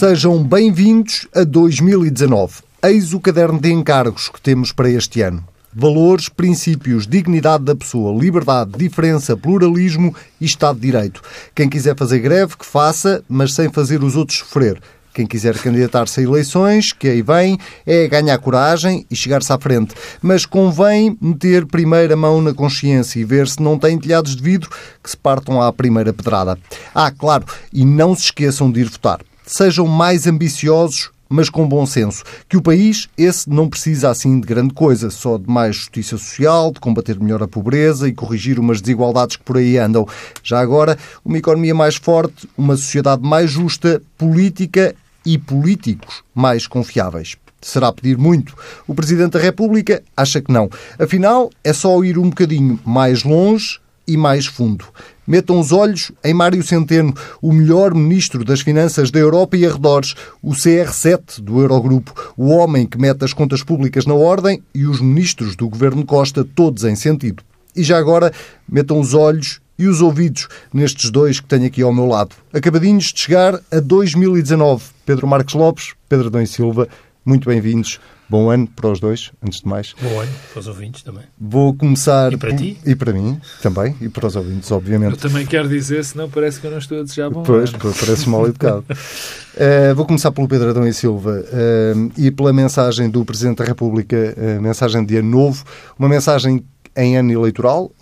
Sejam bem-vindos a 2019. Eis o caderno de encargos que temos para este ano. Valores, princípios, dignidade da pessoa, liberdade, diferença, pluralismo e Estado de Direito. Quem quiser fazer greve, que faça, mas sem fazer os outros sofrer. Quem quiser candidatar-se a eleições, que aí vem, é ganhar coragem e chegar-se à frente. Mas convém meter primeiro a mão na consciência e ver se não tem telhados de vidro que se partam à primeira pedrada. Ah, claro, e não se esqueçam de ir votar. Sejam mais ambiciosos mas com bom senso. Que o país, esse, não precisa assim de grande coisa, só de mais justiça social, de combater melhor a pobreza e corrigir umas desigualdades que por aí andam. Já agora, uma economia mais forte, uma sociedade mais justa, política e políticos mais confiáveis. Será pedir muito? O Presidente da República acha que não. Afinal, é só ir um bocadinho mais longe e mais fundo. Metam os olhos em Mário Centeno, o melhor ministro das Finanças da Europa e arredores, o CR7 do Eurogrupo, o homem que mete as contas públicas na ordem e os ministros do governo Costa, todos em sentido. E já agora, metam os olhos e os ouvidos nestes dois que tenho aqui ao meu lado. Acabadinhos de chegar a 2019. Pedro Marcos Lopes, Pedro e Silva, muito bem-vindos. Bom ano para os dois, antes de mais. Bom ano para os ouvintes também. Vou começar. E para ti? E para mim também, e para os ouvintes, obviamente. Eu também quero dizer, senão parece que eu não estou a desejar bom Pois, ano. parece mal educado. uh, vou começar pelo Pedro Adão e Silva uh, e pela mensagem do Presidente da República, uh, mensagem de ano novo, uma mensagem em ano eleitoral,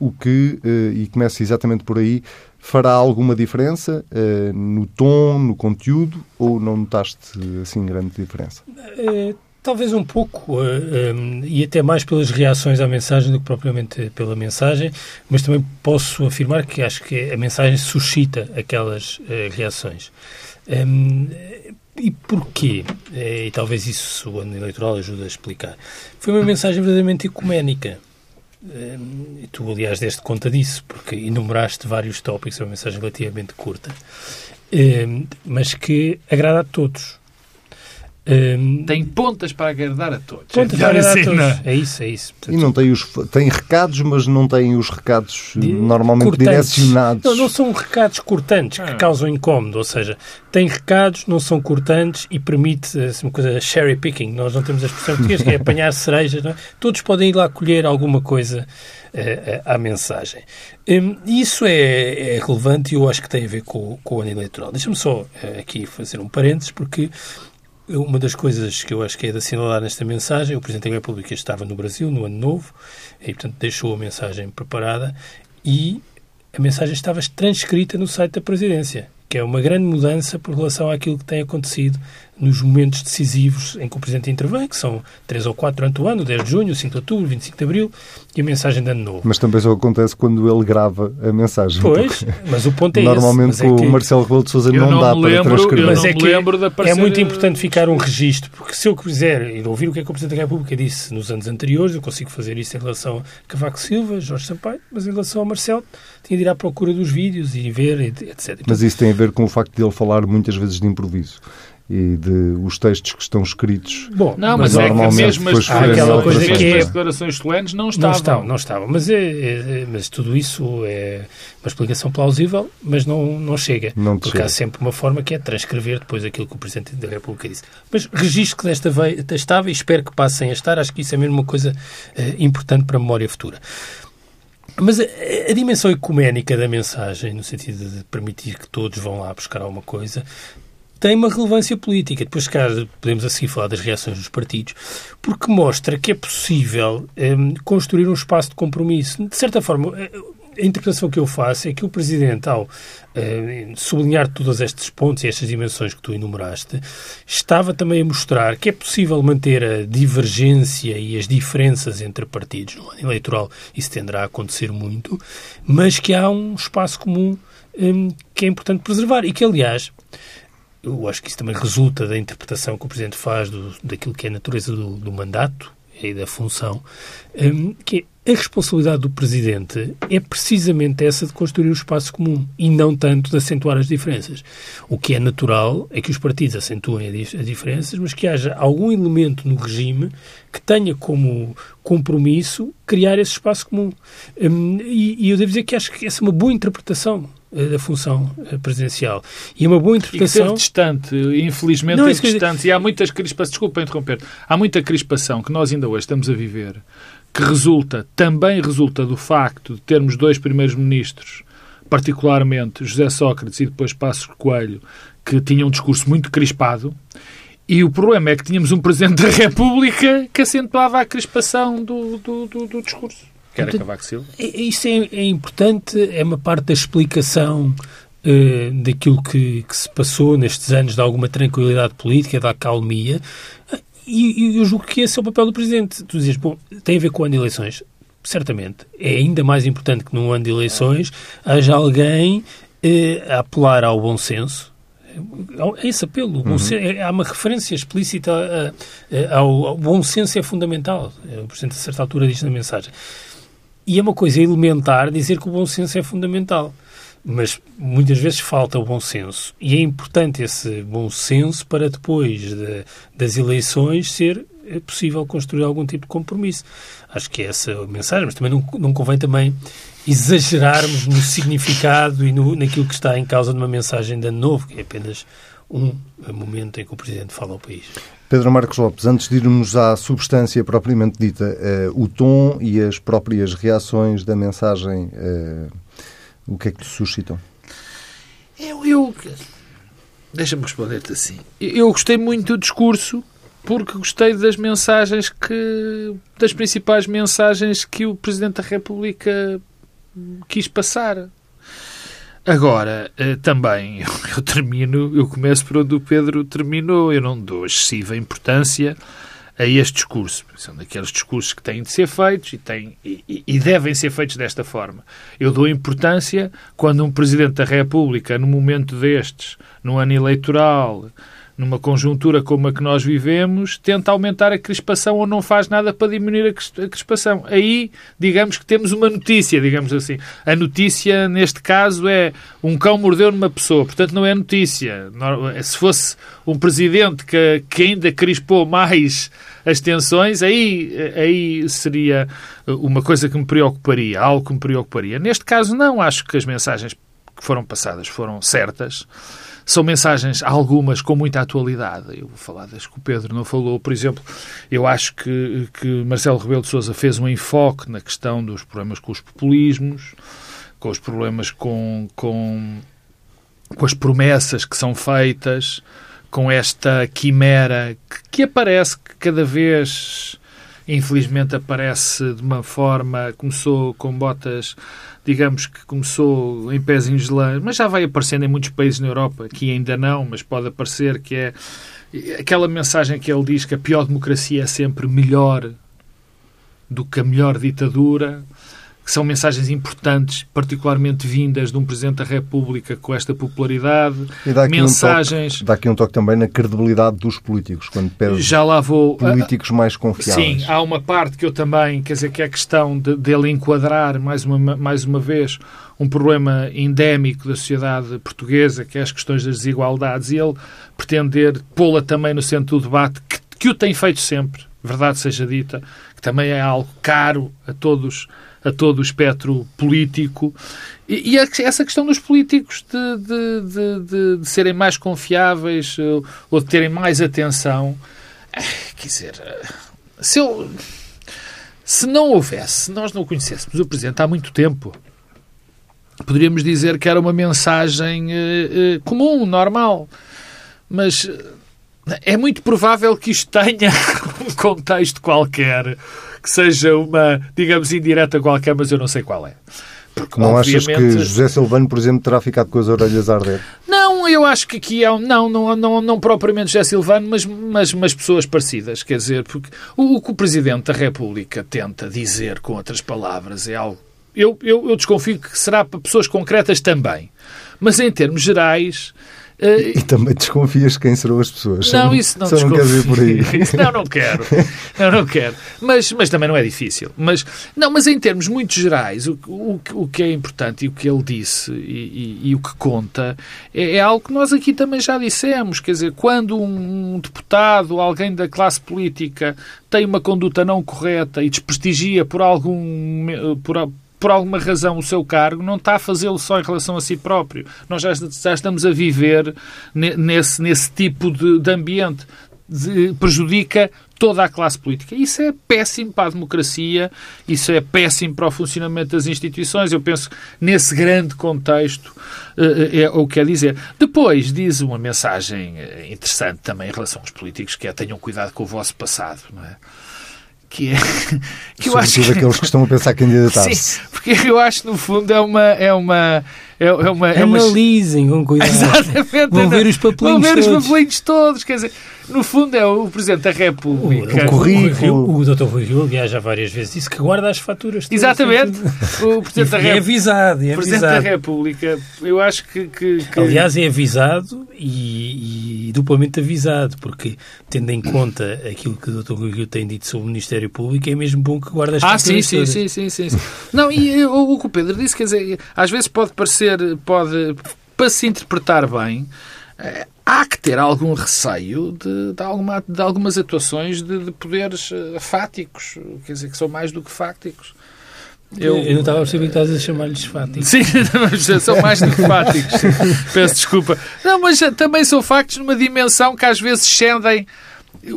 o que, e começa exatamente por aí, fará alguma diferença no tom, no conteúdo, ou não notaste assim grande diferença? Talvez um pouco, uh, um, e até mais pelas reações à mensagem do que propriamente pela mensagem, mas também posso afirmar que acho que a mensagem suscita aquelas uh, reações. Um, e porquê? E talvez isso o ano eleitoral ajude a explicar. Foi uma mensagem verdadeiramente ecuménica. Um, e tu, aliás, deste conta disso, porque enumeraste vários tópicos, é uma mensagem relativamente curta, mas que agrada a todos. Um, tem pontas para agradar a todos. Pontas para agradar a todos. É isso, é isso. Portanto, e não tem, os, tem recados, mas não tem os recados de, normalmente cortantes. direcionados. Não, não são recados cortantes ah. que causam incómodo, ou seja, tem recados, não são cortantes e permite assim, uma coisa cherry picking. Nós não temos a expressão portuguesa que é apanhar cerejas. É? Todos podem ir lá colher alguma coisa uh, à mensagem. Um, isso é, é, relevante e eu acho que tem a ver com, com o ano eleitoral. Deixa-me só uh, aqui fazer um parênteses, porque uma das coisas que eu acho que é de assinalar nesta mensagem, o Presidente da República estava no Brasil no Ano Novo e, portanto, deixou a mensagem preparada e a mensagem estava transcrita no site da Presidência que é uma grande mudança por relação àquilo que tem acontecido nos momentos decisivos em que o Presidente intervém, que são três ou quatro durante o ano, 10 de junho, 5 de outubro, 25 de abril, e a mensagem de ano novo. Mas também só acontece quando ele grava a mensagem. Pois, mas o ponto é Normalmente esse. Normalmente é o Marcelo Rebelo de Sousa não, não dá lembro, para transcrever. Mas é que é muito importante ficar um registro, porque se eu quiser ir ouvir o que é que o Presidente da República disse nos anos anteriores, eu consigo fazer isso em relação a Cavaco Silva, Jorge Sampaio, mas em relação ao Marcelo, tinha de ir à procura dos vídeos e ver, etc. Mas isso tem a ver com o facto de ele falar muitas vezes de improviso e de os textos que estão escritos. Bom, não, mas, mas normalmente é que mesmo as, aquela coisa que é, as declarações solenes não estavam. Não estavam, não estavam. Mas, é, é, mas tudo isso é uma explicação plausível, mas não, não chega. Não porque chega. há sempre uma forma que é transcrever depois aquilo que o Presidente da República disse. Mas registro que desta vez estava e espero que passem a estar. Acho que isso é mesmo uma coisa uh, importante para a memória futura. Mas a, a, dimensão ecuménica da mensagem, no sentido de permitir que todos vão lá buscar alguma coisa, tem uma relevância política. Depois, caso podemos assim falar das reações dos partidos, porque mostra que é possível um, construir um espaço de compromisso. De certa forma, a interpretação que eu faço é que o Presidente, ao uh, sublinhar todos estes pontos e estas dimensões que tu enumeraste, estava também a mostrar que é possível manter a divergência e as diferenças entre partidos no ano eleitoral. Isso tenderá a acontecer muito, mas que há um espaço comum um, que é importante preservar e que, aliás, eu acho que isso também resulta da interpretação que o Presidente faz do, daquilo que é a natureza do, do mandato e da função, um, que a responsabilidade do Presidente é precisamente essa de construir o um espaço comum e não tanto de acentuar as diferenças. O que é natural é que os partidos acentuem as diferenças, mas que haja algum elemento no regime que tenha como compromisso criar esse espaço comum. Um, e, e, eu devo dizer que acho que essa é uma boa interpretação da função presidencial. E uma boa interpretação... E distante, infelizmente não, é distante. E há muitas crispações, desculpa interromper, há muita crispação que nós ainda hoje estamos a viver, que resulta, também resulta do facto de termos dois primeiros ministros, particularmente José Sócrates e depois Passos Coelho, que tinham um discurso muito crispado, e o problema é que tínhamos um Presidente da República que acentuava a crispação do, do, do, do discurso. Que era Cavaco Silva. É, isso é, é, importante, é uma parte da explicação uh, daquilo que, que, se passou nestes anos de alguma tranquilidade política, da acalmia. E, e eu julgo que esse é o papel do Presidente. Tu dizes, bom, tem a ver com o ano de eleições. Certamente. É ainda mais importante que num ano de eleições haja alguém uh, a apelar ao bom senso, é esse apelo. Uhum. É, há uma referência explícita ao, ao, bom senso é fundamental. O Presidente, a certa altura, diz na mensagem. E é uma coisa elementar dizer que o bom senso é fundamental. Mas muitas vezes falta o bom senso. E é importante esse bom senso para depois de, das eleições ser possível construir algum tipo de compromisso. Acho que é essa a mensagem, mas também não, não convém também exagerarmos no significado e no, naquilo que está em causa de uma mensagem de ano novo, que é apenas um momento em que o Presidente fala ao país. Pedro Marcos Lopes, antes de irmos à substância propriamente dita, uh, o tom e as próprias reações da mensagem, uh, o que é que te suscitam? Eu, eu deixa-me responder-te assim. Eu gostei muito do discurso porque gostei das mensagens que das principais mensagens que o Presidente da República quis passar. Agora, eh, também, eu termino, eu começo por onde o Pedro terminou. Eu não dou excessiva importância a este discurso. São daqueles discursos que têm de ser feitos e, têm, e, e, devem ser feitos desta forma. Eu dou importância quando um Presidente da República, num momento destes, num ano eleitoral, numa conjuntura como a que nós vivemos, tenta aumentar a crispação ou não faz nada para diminuir a crispação. Aí, digamos que temos uma notícia, digamos assim. A notícia, neste caso, é um cão mordeu numa pessoa, portanto não é notícia. Se fosse um presidente que, que ainda crispou mais as tensões, aí, aí seria uma coisa que me preocuparia, algo que me preocuparia. Neste caso, não. Acho que as mensagens que foram passadas foram certas. São mensagens, algumas, com muita atualidade. Eu vou falar das que o Pedro não falou. Por exemplo, eu acho que, que Marcelo Rebelo de Sousa fez um enfoque na questão dos problemas com os populismos, com os problemas com, com, com as promessas que são feitas, com esta quimera que, que aparece que cada vez infelizmente aparece de uma forma, começou com botas digamos que começou em pés em gelã, mas já vai aparecendo em muitos países na Europa, aqui ainda não, mas pode aparecer, que é aquela mensagem que ele diz que a pior democracia é sempre melhor do que a melhor ditadura que são mensagens importantes, particularmente vindas de um Presidente da República com esta popularidade. E dá aqui mensagens. Um toque, dá aqui um toque também na credibilidade dos políticos, quando pede Já lá vou. políticos mais confiáveis. Sim, há uma parte que eu também, quer dizer, que é a questão de, dele enquadrar, mais uma, mais uma vez, um problema endémico da sociedade portuguesa, que é as questões das desigualdades, e ele pretender pô-la também no centro do debate, que, que o tem feito sempre, verdade seja dita, que também é algo caro a todos a todo o espectro político. E, e essa questão dos políticos de, de, de, de, serem mais confiáveis eh, ou de terem mais atenção. Eh, quer dizer, eh, se, eu, se não houvesse, se nós não conhecêssemos o Presidente há muito tempo, poderíamos dizer que era uma mensagem comum, normal. Mas é muito provável que isto tenha um contexto qualquer que seja uma, digamos, indireta qualquer, mas eu não sei qual é. Porque, não obviamente... achas que José Silvano, por exemplo, terá ficado com as orelhas a arder? Não, eu acho que aqui é um, não, não, não, não propriamente José Silvano, mas, mas, mas pessoas parecidas. Quer dizer, porque o, o que o Presidente da República tenta dizer com outras palavras é algo. Eu, eu, eu desconfio que será para pessoas concretas também. Mas em termos gerais, Uh, e também desconfias quem serão as pessoas. Não, isso não Só não queres ir por aí. não, não quero. Não, não quero. Mas, mas também não é difícil. Mas, não, mas em termos muito gerais, o, o, o que é importante e o que ele disse e, e, e o que conta é, é, algo que nós aqui também já dissemos. Quer dizer, quando um deputado, alguém da classe política, tem uma conduta não correta e desprestigia por algum. por por alguma razão, o seu cargo, não está a fazê-lo só em relação a si próprio. Nós já, já estamos a viver nesse, nesse tipo de, de ambiente. De, prejudica toda a classe política. Isso é péssimo para a democracia, isso é péssimo para o funcionamento das instituições. Eu penso nesse grande contexto eh, é o que quer dizer. Depois diz uma mensagem eh, interessante também em relação aos políticos, que é tenham cuidado com o vosso passado, não é? Que é que eu acho que... aqueles que estão a pensar candidatar-se. Sim, porque eu acho que no fundo é uma é uma é, é uma, é uma... Analisem com cuidado. Exatamente. Vão ver os papelinhos Vão ver todos. os papelinhos todos. Quer dizer, no fundo é o Presidente da República. O, o currículo. O, o Dr. Rui Rio, aliás, já várias vezes disse que guarda as faturas. Todas, Exatamente. O Presidente da República. É avisado. É Presidente avisado. da República, eu acho que... que, que... Aliás, é avisado e, e, duplamente avisado, porque tendo em conta aquilo que o Dr. Rui Rio tem dito sobre o Ministério Público, é mesmo bom que guarde as ah, faturas sim, sim, sim, sim, sim, sim. Não, e o, o que o Pedro disse, quer dizer, às vezes pode parecer, pode, para se interpretar bem, há que ter algum receio de, de, alguma, de algumas atuações de, de, poderes fáticos, quer dizer, que são mais do que fáticos. Eu, eu não estava a perceber que estás a chamar-lhes fáticos. Sim, são mais do que fáticos. Peço desculpa. Não, mas também são factos numa dimensão que às vezes cedem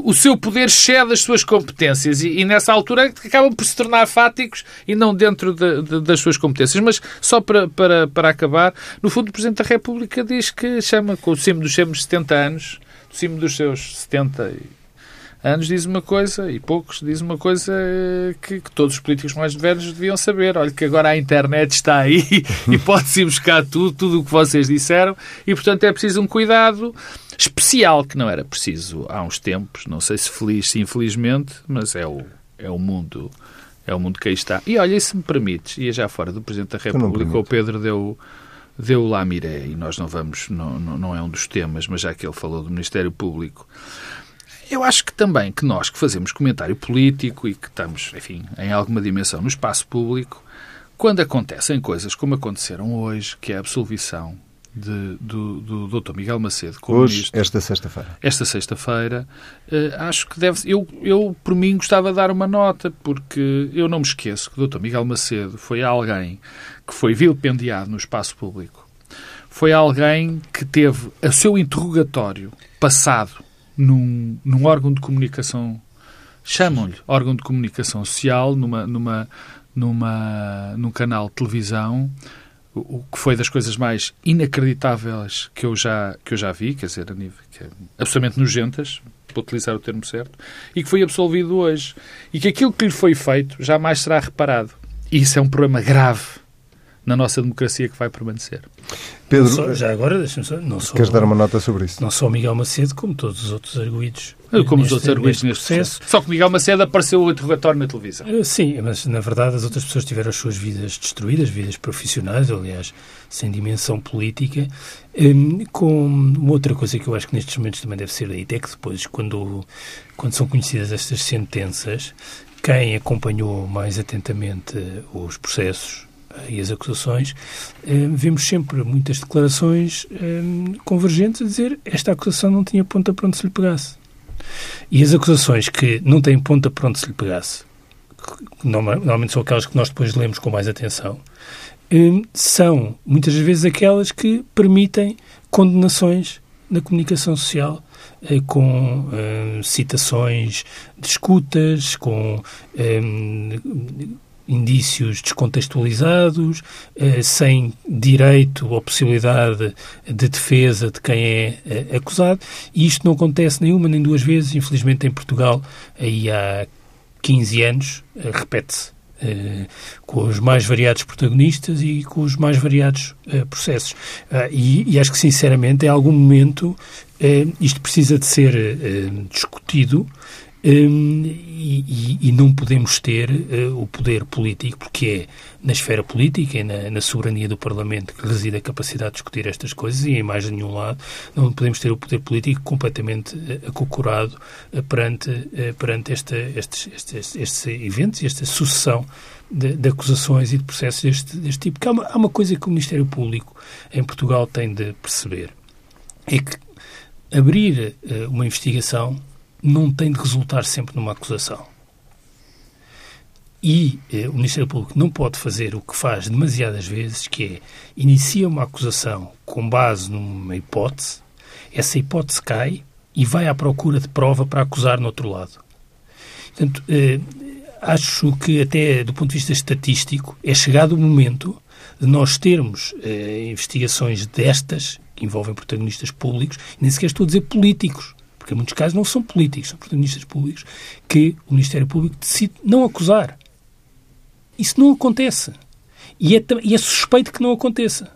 o seu poder excede as suas competências e, e, nessa altura acabam por se tornar fáticos e não dentro de, de, das suas competências. Mas só para, para, para acabar, no fundo o Presidente da República diz que chama com o cimo dos seus 70 anos, do cimo dos seus 70 anos diz uma coisa e poucos diz uma coisa que, que, todos os políticos mais velhos deviam saber. Olha que agora a internet está aí e pode-se buscar tudo, tudo o que vocês disseram e, portanto, é preciso um cuidado especial que não era preciso há uns tempos. Não sei se feliz, se infelizmente, mas é o, é o mundo... É o mundo que aí está. E olha, se me permites, ia já fora do Presidente da República, o Pedro deu, deu lá a miré, e nós não vamos, não, não, não é um dos temas, mas já que ele falou do Ministério Público, eu acho que também que nós que fazemos comentário político e que estamos, enfim, em alguma dimensão no espaço público, quando acontecem coisas como aconteceram hoje, que é a absolvição de, do, do Dr. Miguel Macedo como Hoje, ministro, esta sexta-feira. Esta sexta-feira, eh, acho que deve eu, eu, por mim, gostava de dar uma nota, porque eu não me esqueço que o Dr. Miguel Macedo foi alguém que foi vilipendiado no espaço público. Foi alguém que teve o seu interrogatório passado num, num órgão de comunicação, chamam-lhe órgão de comunicação social, numa, numa, numa, num canal de televisão, o que foi das coisas mais inacreditáveis que eu já, que eu já vi, quer dizer, a nível, que é absolutamente nojentas, para utilizar o termo certo, e que foi absolvido hoje. E que aquilo que lhe foi feito jamais será reparado. E isso é um problema grave na nossa democracia que vai permanecer. Pedro, só, já agora, deixa-me só. Não só, queres dar uma nota sobre isso? Não só Miguel Macedo, como todos os outros arguídos. Como os outros arguídos neste processo. processo. Só que Miguel Macedo apareceu o interrogatório na televisão. Sim, mas na verdade as outras pessoas tiveram as suas vidas destruídas, vidas profissionais, aliás, sem dimensão política. Um, com uma outra coisa que eu acho que nestes momentos também deve ser dita é que depois, quando, quando são conhecidas estas sentenças, quem acompanhou mais atentamente os processos e as acusações, vemos sempre muitas declarações convergentes a dizer esta acusação não tinha ponta para onde se lhe pegasse. E as acusações que não têm ponta para onde se lhe pegasse, que normalmente são aquelas que nós depois lemos com mais atenção, são muitas vezes aquelas que permitem condenações na comunicação social com citações de escutas, com indícios descontextualizados, eh, sem direito ou possibilidade de defesa de quem é eh, acusado, e isto não acontece nenhuma nem duas vezes, infelizmente em Portugal, aí há 15 anos, eh, repete-se. com os mais variados protagonistas e com os mais variados processos. E, e, acho que, sinceramente, em algum momento isto precisa de ser discutido um, e, e, não podemos ter uh, o poder político, porque é na esfera política e na, na, soberania do Parlamento que reside a capacidade de discutir estas coisas e em mais nenhum lado não podemos ter o poder político completamente uh, acocorado uh, perante, perante esta, estes, estes, estes eventos esta sucessão de, de, acusações e de processos deste, deste tipo. Porque há uma, há uma coisa que o Ministério Público em Portugal tem de perceber, é que abrir uma investigação não tem de resultar sempre numa acusação. E eh, o Ministério Público não pode fazer o que faz demasiadas vezes, que é inicia uma acusação com base numa hipótese, essa hipótese cai e vai à procura de prova para acusar no outro lado. Portanto, eh, acho que até do ponto de vista estatístico é chegado o momento de nós termos eh, investigações destas, que envolvem protagonistas públicos, nem sequer estou a dizer políticos, porque em muitos casos não são políticos, são protagonistas públicos, que o Ministério Público decide não acusar. Isso não acontece. E é, e é suspeito que não aconteça.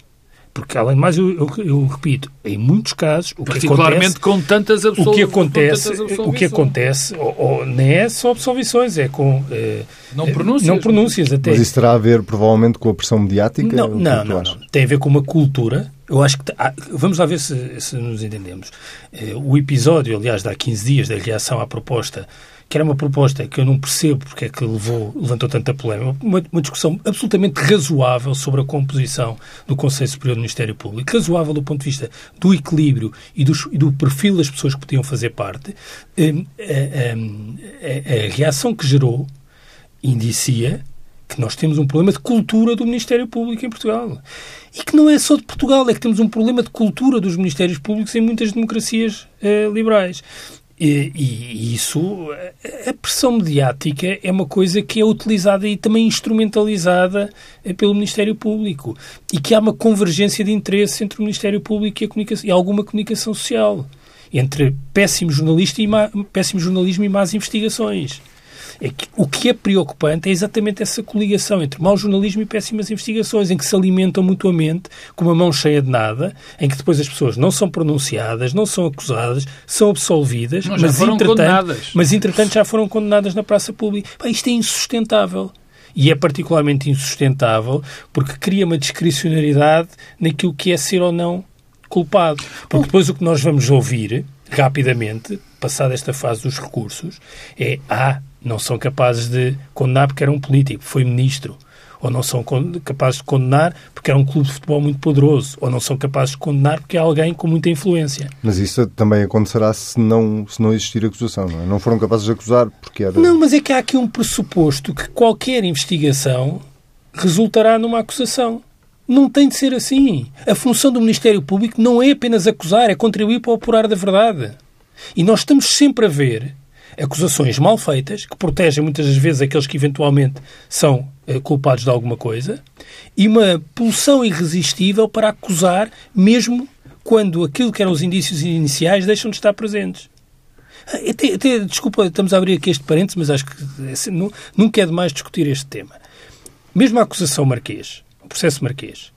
Porque, além de mais, eu, eu, eu repito, em muitos casos, o que acontece... com tantas absolvições. O que acontece, o que acontece ou, ou, nem é só absolvições, é com... Eh, não pronúncias. Não pronúncias até. Mas isso terá a ver, provavelmente, com a pressão mediática? Não, não, não, não, Tem a ver com uma cultura. Eu acho que... Ah, vamos lá ver se, se nos entendemos. Eh, o episódio, aliás, de há 15 dias da reação à proposta que era uma proposta que eu não percebo porque é que levou, levantou tanta polémica, uma, uma, discussão absolutamente razoável sobre a composição do Conselho Superior do Ministério Público, razoável do ponto de vista do equilíbrio e do, e do perfil das pessoas que podiam fazer parte, a, a, a, a reação que gerou indicia que nós temos um problema de cultura do Ministério Público em Portugal. E que não é só de Portugal, é que temos um problema de cultura dos Ministérios Públicos em muitas democracias eh, liberais. E, e, isso, a pressão mediática é uma coisa que é utilizada e também instrumentalizada eh, pelo Ministério Público e que há uma convergência de interesse entre o Ministério Público e, comunicação, e alguma comunicação social, entre péssimo, jornalista e má, péssimo jornalismo e más investigações. É que, o que é preocupante é exatamente essa coligação entre mau jornalismo e péssimas investigações, em que se alimentam mutuamente com uma mão cheia de nada, em que depois as pessoas não são pronunciadas, não são acusadas, são absolvidas, não, mas, entretanto, mas entretanto já foram condenadas na praça pública. isto é insustentável. E é particularmente insustentável porque cria uma discricionariedade naquilo que é ser ou não culpado. Porque depois o que nós vamos ouvir, rapidamente, passada esta fase dos recursos, é ah, não são capazes de condenar porque era um político, foi ministro. Ou não são capazes de condenar porque era um clube de futebol muito poderoso. Ou não são capazes de condenar porque é alguém com muita influência. Mas isso também acontecerá se não, se não existir acusação, não é? Não foram capazes de acusar porque era... Não, mas é que há aqui um pressuposto que qualquer investigação resultará numa acusação. Não tem de ser assim. A função do Ministério Público não é apenas acusar, é contribuir para o apurar da verdade. E nós estamos sempre a ver acusações mal feitas, que protegem muitas das vezes aqueles que eventualmente são eh, culpados de alguma coisa, e uma pulsão irresistível para acusar, mesmo quando aquilo que eram os indícios iniciais deixam de estar presentes. Ah, até, até, desculpa, estamos a abrir aqui este parênteses, mas acho que é, nunca é demais discutir este tema. Mesmo a acusação Marquês, o processo Marquês,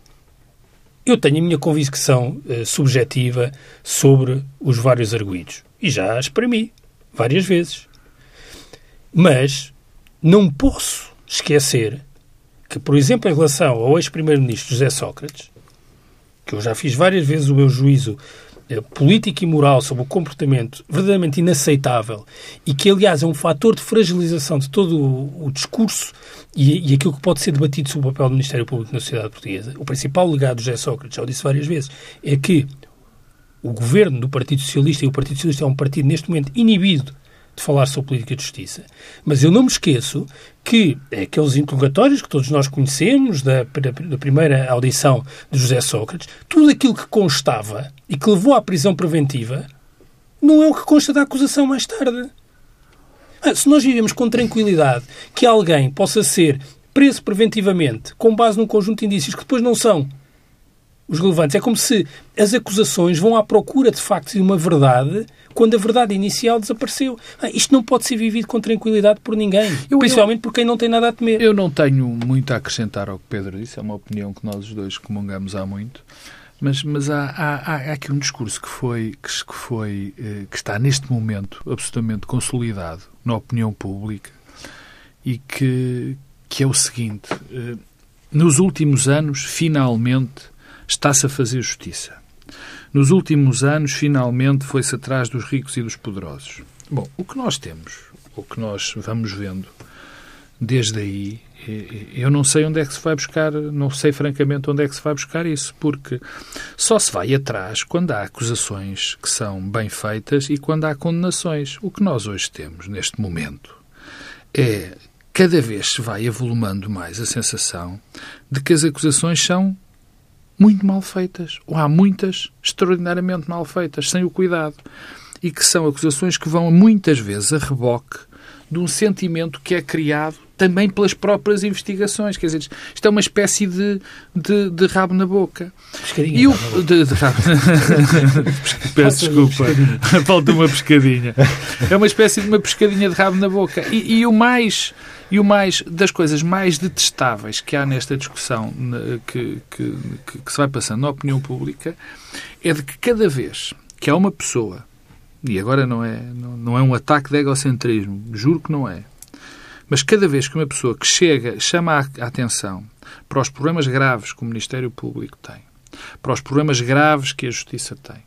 eu tenho a minha convicção uh, subjetiva sobre os vários arguídos. E já exprimi várias vezes. Mas não posso esquecer que, por exemplo, em relação ao ex-primeiro-ministro José Sócrates, que eu já fiz várias vezes o meu juízo eh, político e moral sobre o comportamento verdadeiramente inaceitável e que, aliás, é um fator de fragilização de todo o, discurso e, e, aquilo que pode ser debatido sobre o papel do Ministério Público na sociedade portuguesa. O principal legado de José Sócrates, já o disse várias vezes, é que o governo do Partido Socialista, e o Partido Socialista é um partido neste momento inibido de falar sobre política de justiça. Mas eu não me esqueço que aqueles interrogatórios que todos nós conhecemos da, da, primeira audição de José Sócrates, tudo aquilo que constava e que levou à prisão preventiva, não é o que consta da acusação mais tarde. Ah, se nós vivemos com tranquilidade que alguém possa ser preso preventivamente com base num conjunto de indícios que depois não são os relevantes. É como se as acusações vão à procura de facto de uma verdade quando a verdade inicial desapareceu. Ah, isto não pode ser vivido com tranquilidade por ninguém, eu, principalmente eu, por quem não tem nada a temer. Eu não tenho muito a acrescentar ao que Pedro disse, é uma opinião que nós os dois comungamos há muito. Mas, mas há, há, há, aqui um discurso que foi, que, que foi eh, que está neste momento absolutamente consolidado na opinião pública e que, que é o seguinte: eh, nos últimos anos, finalmente, está-se a fazer justiça. Nos últimos anos, finalmente, foi-se atrás dos ricos e dos poderosos. Bom, o que nós temos, o que nós vamos vendo desde aí, eu não sei onde é que se vai buscar, não sei francamente onde é que se vai buscar isso, porque só se vai atrás quando há acusações que são bem feitas e quando há condenações. O que nós hoje temos, neste momento, é cada vez se vai avolumando mais a sensação de que as acusações são muito mal feitas, ou há muitas extraordinariamente mal feitas, sem o cuidado, e que são acusações que vão muitas vezes a reboque de um sentimento que é criado também pelas próprias investigações. Quer dizer, isto é uma espécie de, de, de rabo na boca. Pescadinha. E o, de, de rabo. Peço desculpa. Falta uma pescadinha. É uma espécie de uma pescadinha de rabo na boca. E, e o mais. E o mais das coisas mais detestáveis que há nesta discussão que, que, que, se vai passando na opinião pública é de que cada vez que há uma pessoa, e agora não é, não, não é um ataque de egocentrismo, juro que não é, mas cada vez que uma pessoa que chega chama a atenção para os problemas graves que o Ministério Público tem, para os problemas graves que a Justiça tem,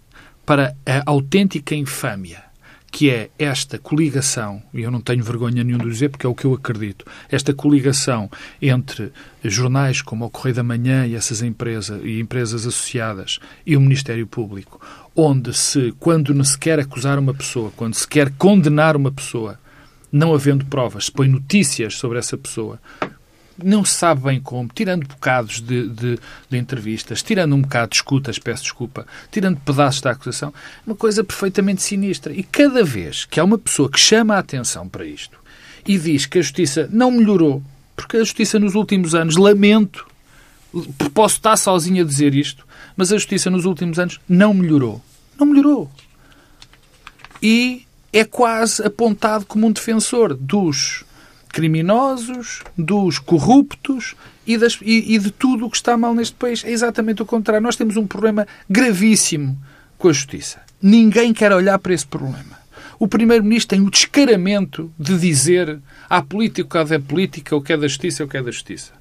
para a autêntica infâmia que é esta coligação, e eu não tenho vergonha nenhuma de dizer porque é o que eu acredito, esta coligação entre jornais como o Correio da Manhã e essas empresas e empresas associadas e o Ministério Público, onde se, quando se quer acusar uma pessoa, quando se quer condenar uma pessoa, não havendo provas, se põe notícias sobre essa pessoa, não se sabe bem como, tirando bocados de, de, de, entrevistas, tirando um bocado de escutas, peço desculpa, tirando pedaços da acusação, uma coisa perfeitamente sinistra. E cada vez que há uma pessoa que chama a atenção para isto e diz que a justiça não melhorou, porque a justiça nos últimos anos, lamento, posso estar sozinho a dizer isto, mas a justiça nos últimos anos não melhorou. Não melhorou. E é quase apontado como um defensor dos criminosos, dos corruptos e, das, e, e de tudo o que está mal neste país. É exatamente o contrário. Nós temos um problema gravíssimo com a justiça. Ninguém quer olhar para esse problema. O Primeiro-Ministro tem o descaramento de dizer há político que é da política, o que é da justiça, o que é da justiça.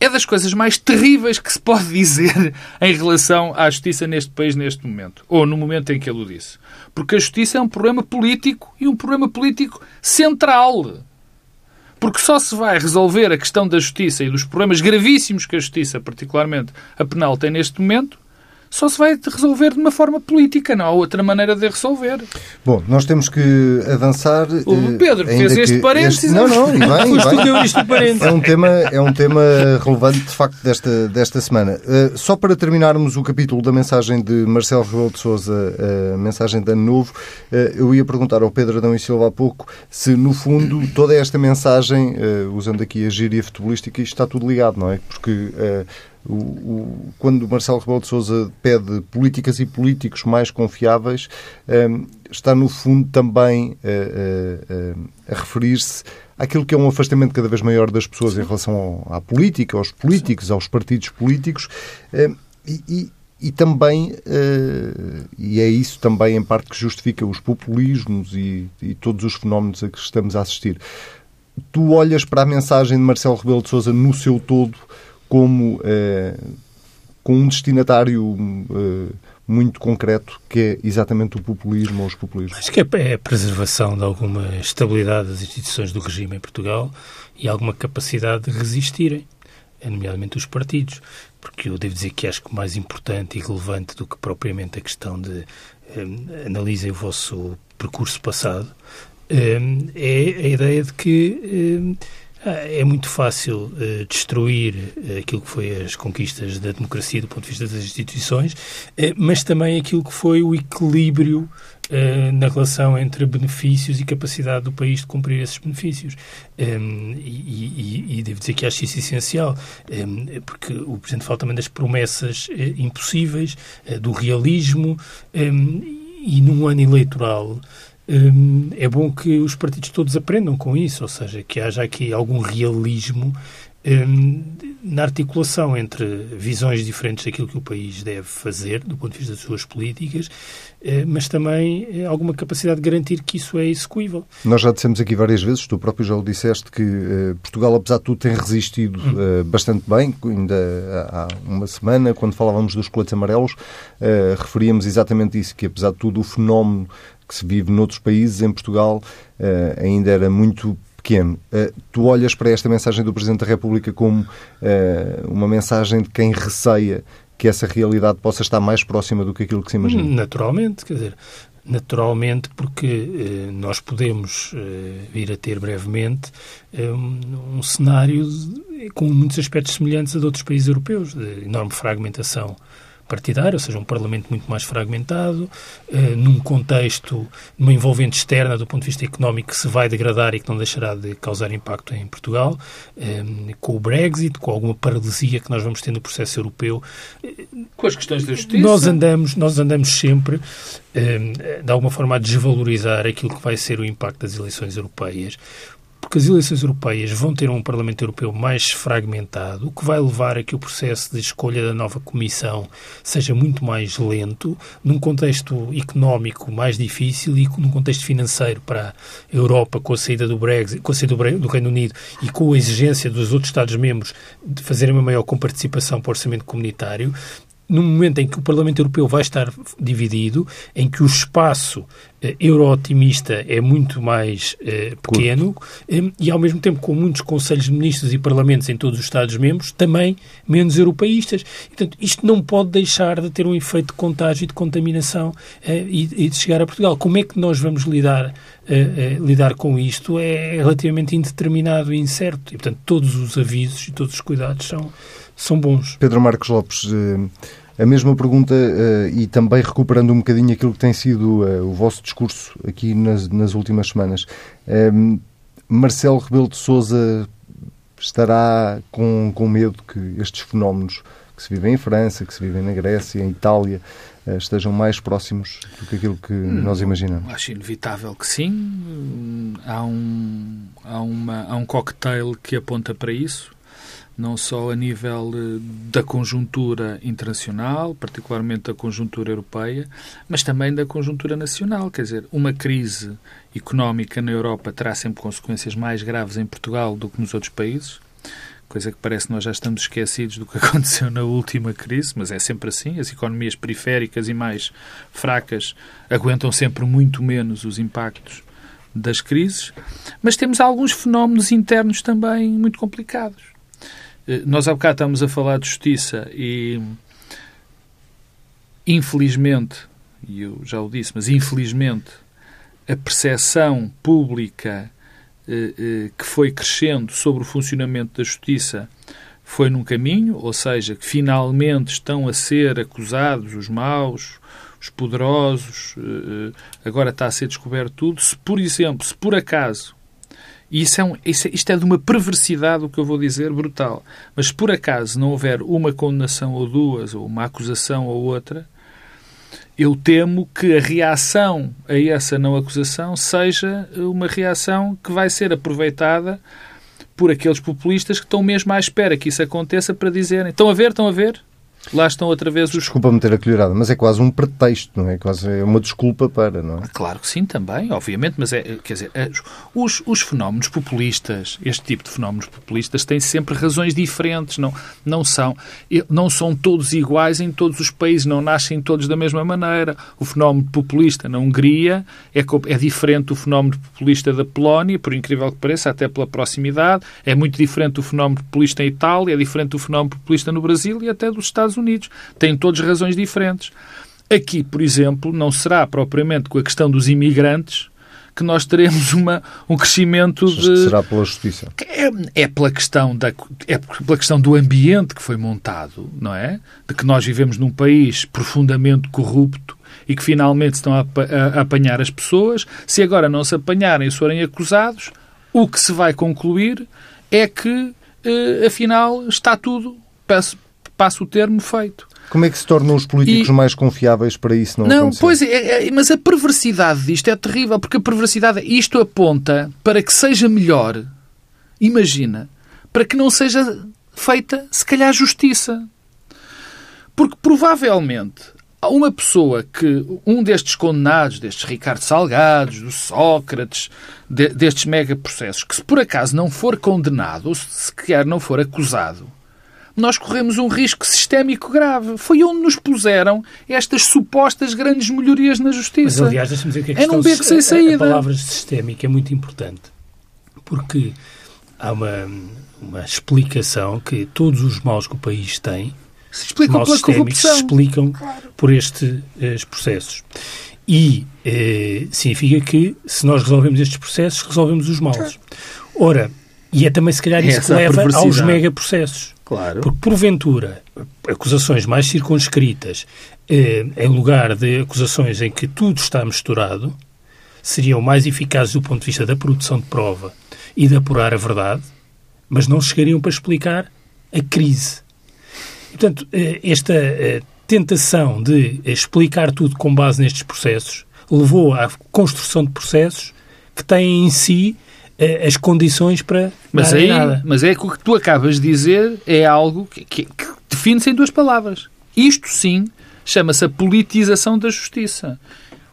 É das coisas mais terríveis que se pode dizer em relação à justiça neste país neste momento. Ou no momento em que ele o disse. Porque a justiça é um problema político e um problema político central. Porque só se vai resolver a questão da justiça e dos problemas gravíssimos que a justiça, particularmente a penal, tem neste momento, só se vai resolver de uma forma política, não há outra maneira de resolver. Bom, nós temos que avançar. O eh, Pedro fez este parênteses. Este... Não, não, e bem, e bem. É um tema, é um tema relevante, de facto, desta, desta semana. Uh, só para terminarmos o capítulo da mensagem de Marcelo Rebelo de Sousa, a mensagem de Ano Novo, uh, eu ia perguntar ao Pedro Adão e Silva há pouco se, no fundo, toda esta mensagem, uh, usando aqui a gíria futebolística, isto está tudo ligado, não é? Porque o, o, quando Marcelo Rebelo de Sousa pede políticas e políticos mais confiáveis, um, está no fundo também a, a, a referir-se àquilo que é um afastamento cada vez maior das pessoas em relação ao, à política, aos políticos, aos partidos políticos. Um, e, e, e também, uh, e é isso também em parte que justifica os populismos e, e, todos os fenómenos a que estamos a assistir. Tu olhas para a mensagem de Marcelo Rebelo de Sousa no seu todo como eh, com um destinatário eh, muito concreto, que é exatamente o populismo ou os populismos. Acho que é, é a preservação de alguma estabilidade das instituições do regime em Portugal e alguma capacidade de resistirem, nomeadamente os partidos. Porque eu devo dizer que acho que mais importante e relevante do que propriamente a questão de eh, analisem o vosso percurso passado eh, é a ideia de que ah, é muito fácil uh, destruir uh, aquilo que foi as conquistas da democracia do ponto de vista das instituições, uh, mas também aquilo que foi o equilíbrio na relação entre benefícios e capacidade do país de cumprir esses benefícios. Um, e, e, e, devo dizer que acho isso essencial, um, porque o Presidente fala também das promessas impossíveis, do realismo, um, e num ano eleitoral Hum, é bom que os partidos todos aprendam com isso, ou seja, que haja aqui algum realismo hum, na articulação entre visões diferentes daquilo que o país deve fazer, do ponto de vista das suas políticas, eh, mas também eh, alguma capacidade de garantir que isso é execuível. Nós já dissemos aqui várias vezes, tu próprio já o disseste, que eh, Portugal, apesar de tudo, tem resistido hum. bastante bem. Ainda há uma semana, quando falávamos dos coletes amarelos, referíamos exatamente isso, que apesar de tudo, o fenómeno que se vive noutros países, em Portugal uh, ainda era muito pequeno. Uh, tu olhas para esta mensagem do Presidente da República como uh, uma mensagem de quem receia que essa realidade possa estar mais próxima do que aquilo que se imagina? Naturalmente, quer dizer, naturalmente, porque eh, nós podemos eh, vir a ter brevemente eh, um, cenário de, com muitos aspectos semelhantes a de outros países europeus, de enorme fragmentação partidária, ou seja, um Parlamento muito mais fragmentado, eh, num contexto, numa envolvente externa do ponto de vista económico que se vai degradar e que não deixará de causar impacto em Portugal, eh, com o Brexit, com alguma paralisia que nós vamos ter no processo europeu. Com as questões da justiça. Nós andamos, nós andamos sempre, eh, de alguma forma, a desvalorizar aquilo que vai ser o impacto das eleições europeias, porque as eleições europeias vão ter um Parlamento Europeu mais fragmentado, o que vai levar a que o processo de escolha da nova Comissão seja muito mais lento, num contexto económico mais difícil e num contexto financeiro para a Europa, com a saída do Brexit, com a saída do Reino Unido e com a exigência dos outros Estados-membros de fazerem uma maior comparticipação para o orçamento comunitário, no momento em que o Parlamento Europeu vai estar dividido, em que o espaço eh, euro-otimista é muito mais eh, pequeno eh, e, ao mesmo tempo, com muitos conselhos de ministros e parlamentos em todos os Estados-membros, também menos europeístas. Portanto, isto não pode deixar de ter um efeito de contágio e de contaminação eh, e, e, de chegar a Portugal. Como é que nós vamos lidar, eh, eh, lidar com isto é relativamente indeterminado e incerto. E, portanto, todos os avisos e todos os cuidados são são bons. Pedro Marcos Lopes, eh, a mesma pergunta eh, e também recuperando um bocadinho aquilo que tem sido eh, o vosso discurso aqui nas, nas últimas semanas. Marcelo Rebelo de Sousa estará com, com medo que estes fenómenos que se vivem em França, que se vivem na Grécia, em Itália, estejam mais próximos do que aquilo que hum, nós imaginamos? Acho inevitável que sim. Há um, há, uma, há um cocktail que aponta para isso não só a nível eh, da conjuntura internacional, particularmente da conjuntura europeia, mas também da conjuntura nacional. Quer dizer, uma crise económica na Europa terá sempre consequências mais graves em Portugal do que nos outros países, coisa que parece que nós já estamos esquecidos do que aconteceu na última crise, mas é sempre assim. As economias periféricas e mais fracas aguentam sempre muito menos os impactos das crises, mas temos alguns fenómenos internos também muito complicados. Eh, nós há bocado estamos a falar de justiça e, infelizmente, e eu já o disse, mas infelizmente, a percepção pública eh, eh, que foi crescendo sobre o funcionamento da justiça foi num caminho, ou seja, que finalmente estão a ser acusados os maus, os poderosos, agora está a ser descoberto tudo. Se, por exemplo, se por acaso e isso é um, isso, é, isto é de uma perversidade, o que eu vou dizer, brutal. Mas se por acaso não houver uma condenação ou duas, ou uma acusação ou outra, eu temo que a reação a essa não acusação seja uma reação que vai ser aproveitada por aqueles populistas que estão mesmo à espera que isso aconteça para dizerem: estão a ver, estão a ver, lá estão outra vez os... Desculpa-me ter acolherado, mas é quase um pretexto, não é? Quase é uma desculpa para, não é? Claro que sim, também, obviamente, mas é, quer dizer, é, os, os fenómenos populistas, este tipo de fenómenos populistas, têm sempre razões diferentes, não, não, são, não são todos iguais em todos os países, não nascem todos da mesma maneira. O fenómeno populista na Hungria é, é diferente do fenómeno populista da Polónia, por incrível que pareça, até pela proximidade, é muito diferente do fenómeno populista em Itália, é diferente do fenómeno populista no Brasil e até dos Estados Unidos. Têm todas razões diferentes. Aqui, por exemplo, não será propriamente com a questão dos imigrantes que nós teremos uma, um crescimento de... Será pela justiça. É, é, pela questão da, é pela questão do ambiente que foi montado, não é? De que nós vivemos num país profundamente corrupto e que finalmente estão a, a, a apanhar as pessoas. Se agora não se apanharem e forem acusados, o que se vai concluir é que, eh, afinal, está tudo, passa o termo feito. Como é que se tornam os políticos e... mais confiáveis para isso não, não acontecer? Pois é, é, mas a perversidade disto é terrível, porque a perversidade, isto aponta para que seja melhor, imagina, para que não seja feita, se calhar, justiça. Porque provavelmente uma pessoa que, um destes condenados, destes Ricardo Salgados, do Sócrates, de, destes mega processos, que se por acaso não for condenado, ou se sequer não for acusado, nós corremos um risco sistémico grave. Foi onde nos puseram estas supostas grandes melhorias na justiça. Mas, aliás, deixa-me dizer que a questão é num beco sem saída. A, palavra sistémica é muito importante. Porque há uma, uma explicação que todos os maus que o país tem se explicam pela corrupção. se explicam claro. por estes, processos. E eh, significa que se nós resolvemos estes processos, resolvemos os males. Ora, e é também se calhar isso que leva aos megaprocessos. Claro. Porque, porventura, acusações mais circunscritas, eh, em lugar de acusações em que tudo está misturado, seriam mais eficazes do ponto de vista da produção de prova e de apurar a verdade, mas não chegariam para explicar a crise. Portanto, eh, esta eh, tentação de explicar tudo com base nestes processos levou à construção de processos que têm em si as condições para Mas, aí, nada. mas é que o que tu acabas de dizer é algo que, que, que define-se em duas palavras. Isto sim chama-se a politização da justiça.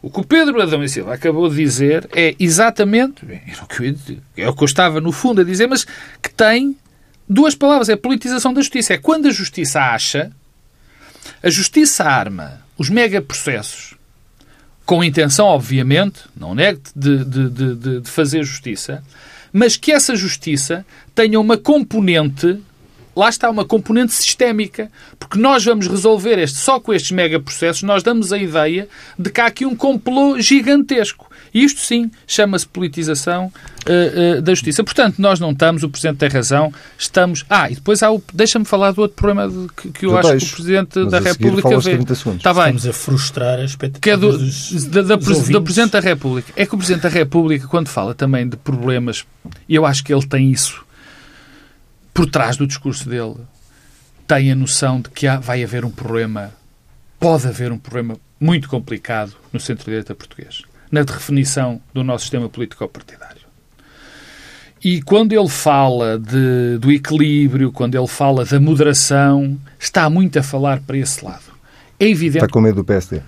O que o Pedro Adão e Silva acabou de dizer é exatamente dizer, é o que eu estava no fundo a dizer, mas que tem duas palavras, é a politização da justiça. É quando a justiça acha, a justiça arma os megaprocessos com intenção, obviamente, não nego, de, de, de, de- fazer justiça, mas que essa justiça tenha uma componente, lá está, uma componente sistémica, porque nós vamos resolver este, só com estes megaprocessos, nós damos a ideia de que há aqui um complô gigantesco. E isto sim chama-se politização eh, eh, da justiça. Portanto, nós não estamos, o Presidente tem razão, estamos. Ah, e depois há o. Deixa-me falar do outro problema de- que, que eu Do acho que texto. o Presidente da República vê. 30 segundos. Está bem Estamos a frustrar as expectativas que é do, da, da, dos do Presidente da República. É que o Presidente da República, quando fala também de problemas, e eu acho que ele tem isso por trás do discurso dele, tem a noção de que há- vai haver um problema, pode haver um problema muito complicado no centro-direita português, na definição do nosso sistema político-partidário. E quando ele fala de, do equilíbrio, quando ele fala da moderação, está muito a falar para esse lado. É evidente Está com medo do PSD.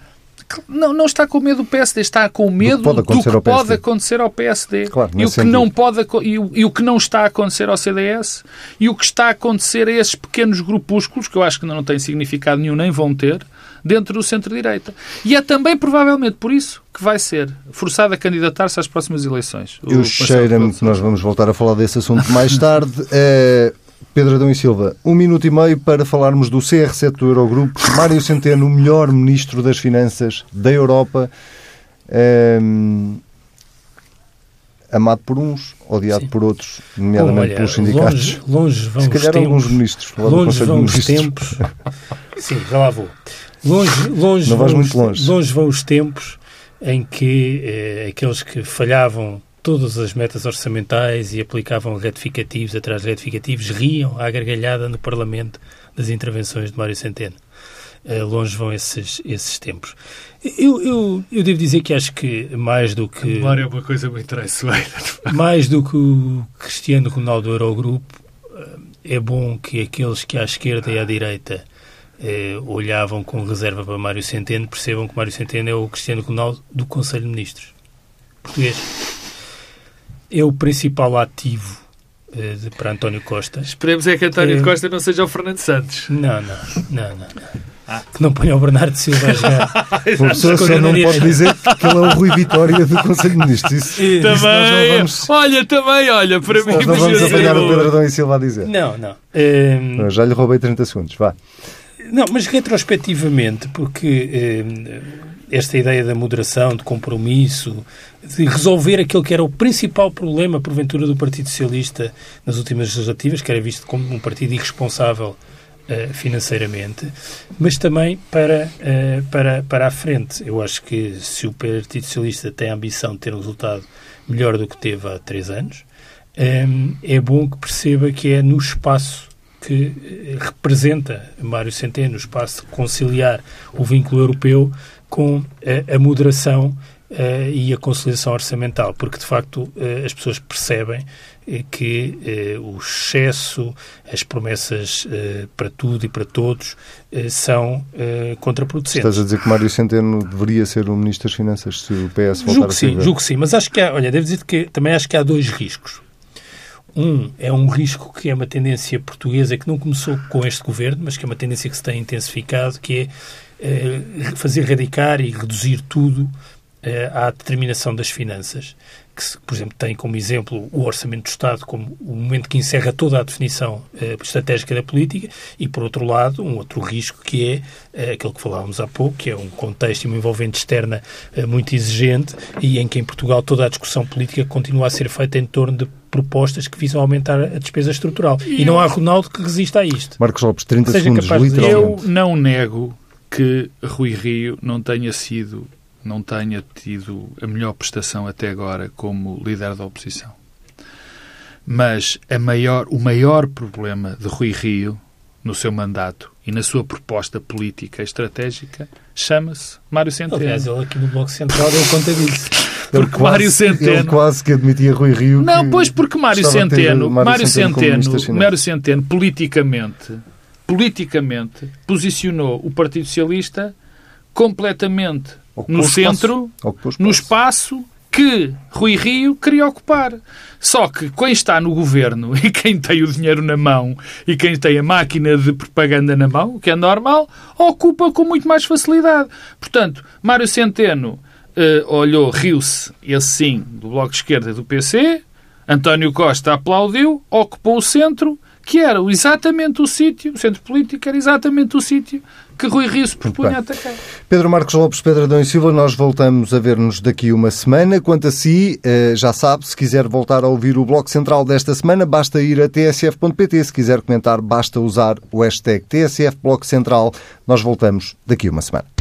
Não, não está com medo do PSD, está com medo pode do acontecer que ao PSD. pode acontecer ao PSD. Claro, e, o nesse que não pode, e, o, e o que não está a acontecer ao CDS e o que está a acontecer a esses pequenos grupúsculos, que eu acho que não têm significado nenhum, nem vão ter, dentro do centro-direita. E é também, provavelmente, por isso que vai ser forçado a candidatar-se às próximas eleições. Eu de que nós vamos voltar a falar desse assunto mais tarde. Eh, Pedro Adão e Silva, um minuto e meio para falarmos do CR7 do Eurogrupo. Mário Centeno, o melhor ministro das Finanças da Europa. Ehm, amado por uns, odiado Sim. por outros, nomeadamente olha, pelos sindicatos. longe, longe vão Se os calhar tempos, alguns ministros, longe vão os tempos. Sim, já lá vou. Longe, longe, Não vais vão muito longe. longe vão os tempos em que eh, aqueles que falhavam todas as metas orçamentais e aplicavam retificativos atrás de retificativos riam à gargalhada no Parlamento das intervenções de Mário Centeno. Eh, longe vão esses, esses tempos. Eu, eu, eu devo dizer que acho que mais do que Memória é uma coisa muito traiçoeira. mais do que o Cristiano Ronaldo do Eurogrupo, eh, é bom que aqueles que à esquerda e à direita eh, olhavam com reserva para Mário Centeno percebam que Mário Centeno é o Cristiano Ronaldo do Conselho de Ministros português. É o principal ativo eh, de, para António Costa. Esperemos é que António Eh, Costa não seja o Fernando Santos. Não, não, não, não. Que não ponha o Bernardo Silva a jogar. Uma pessoa só não pode dizer que ele é o Rui Vitória do Conselho de Ministros. Isso, isso nós não Também, vamos, olha, também, olha, para mim nós não vamos apanhar o boa. Pedro Adão e Silva a dizer. Não, não. Eh, Eu Já lhe roubei 30 segundos, vá. Não, mas retrospectivamente, porque eh, esta ideia da moderação, de compromisso, de resolver aquele que era o principal problema, porventura, do Partido Socialista nas últimas legislativas, que era visto como um partido irresponsável eh, financeiramente, mas também para, eh, para, para a frente. Eu acho que se o Partido Socialista tem a ambição de ter um resultado melhor do que teve há três anos, eh, é bom que perceba que é no espaço que representa Mário Centeno, o espaço de conciliar o vínculo europeu com a moderação eh, e a conciliação orçamental, porque de facto eh, as pessoas percebem eh, que o excesso, as promessas para tudo e para todos são contraproducentes. Estás a dizer que Mário Centeno deveria ser o Ministro das Finanças se o PS voltar Julgo a sim, julgo que sim, mas acho que há, olha, devo dizer que também acho que há dois riscos. Um é um risco que é uma tendência portuguesa que não começou com este governo, mas que é uma tendência que se tem intensificado, que é fazer radicar e reduzir tudo à determinação das finanças, que, por exemplo, tem como exemplo o Orçamento do Estado como o momento que encerra toda a definição uh, estratégica da política e, por outro lado, um outro risco que é uh, aquele que falávamos há pouco, que é um contexto e uma envolvente externa uh, muito exigente e em que em Portugal toda a discussão política continua a ser feita em torno de propostas que visam aumentar a despesa estrutural. E, e não há Ronaldo que resista a isto. Marcos Lopes, 30 segundos, literalmente. Eu não nego que Rui Rio não tenha sido não tenha tido a melhor prestação até agora como líder da oposição. Mas a maior, o maior problema de Rui Rio no seu mandato e na sua proposta política estratégica chama-se Mário Centeno. Aliás, ele aqui no Bloco Central deu conta disso. Porque quase, Mário Centeno... Ele quase que admitia Rui Rio Não, pois porque Mário Centeno, Mário, Mário Centeno, Centeno Mário Centeno, politicamente, politicamente, posicionou o Partido Socialista completamente no centro, espaço. no espaço que Rui Rio queria ocupar. Só que quem está no governo e quem tem o dinheiro na mão e quem tem a máquina de propaganda na mão, o que é normal, ocupa com muito mais facilidade. Portanto, Mário Centeno eh, olhou, riu-se, esse sim, do Bloco de Esquerda e do PC, António Costa aplaudiu, ocupou o centro, que era exatamente o sítio, o centro político era exatamente o sítio que Rui Rio se propunha atacar. Pedro Marcos Lopes, Pedro Adão e Silva, nós voltamos a ver-nos daqui uma semana. Quanto a si, eh, já sabe, se quiser voltar a ouvir o Bloco Central desta semana, basta ir a tsf.pt. Se quiser comentar, basta usar o hashtag TSF Bloco Central. Nós voltamos daqui uma semana.